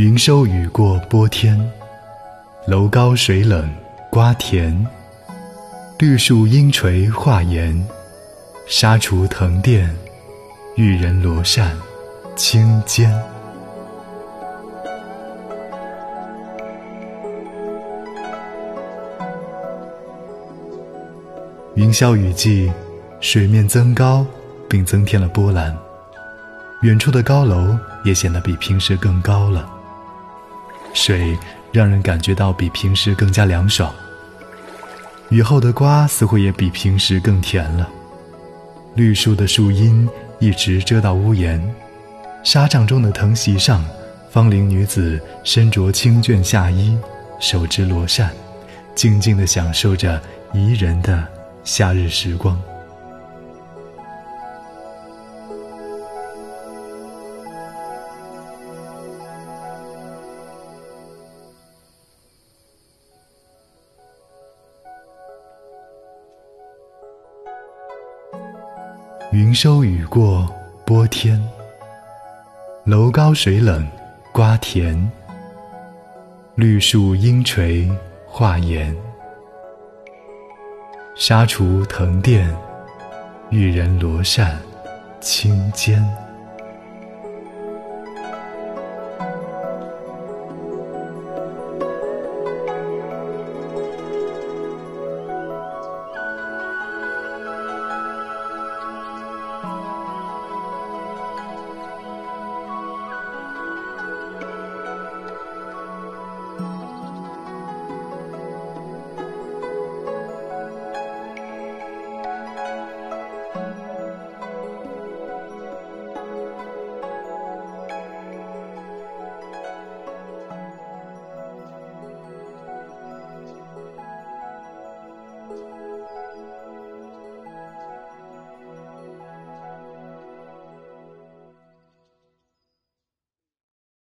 云收雨过波天，楼高水冷瓜田。绿树阴垂画檐，纱厨藤垫，玉人罗扇轻肩。云霄雨霁，水面增高，并增添了波澜。远处的高楼也显得比平时更高了。水让人感觉到比平时更加凉爽。雨后的瓜似乎也比平时更甜了。绿树的树荫一直遮到屋檐，纱帐中的藤席上，芳龄女子身着青绢夏衣，手执罗扇，静静地享受着宜人的夏日时光。云收雨过波天，楼高水冷瓜田。绿树阴垂画檐，纱厨藤垫，玉人罗扇轻肩。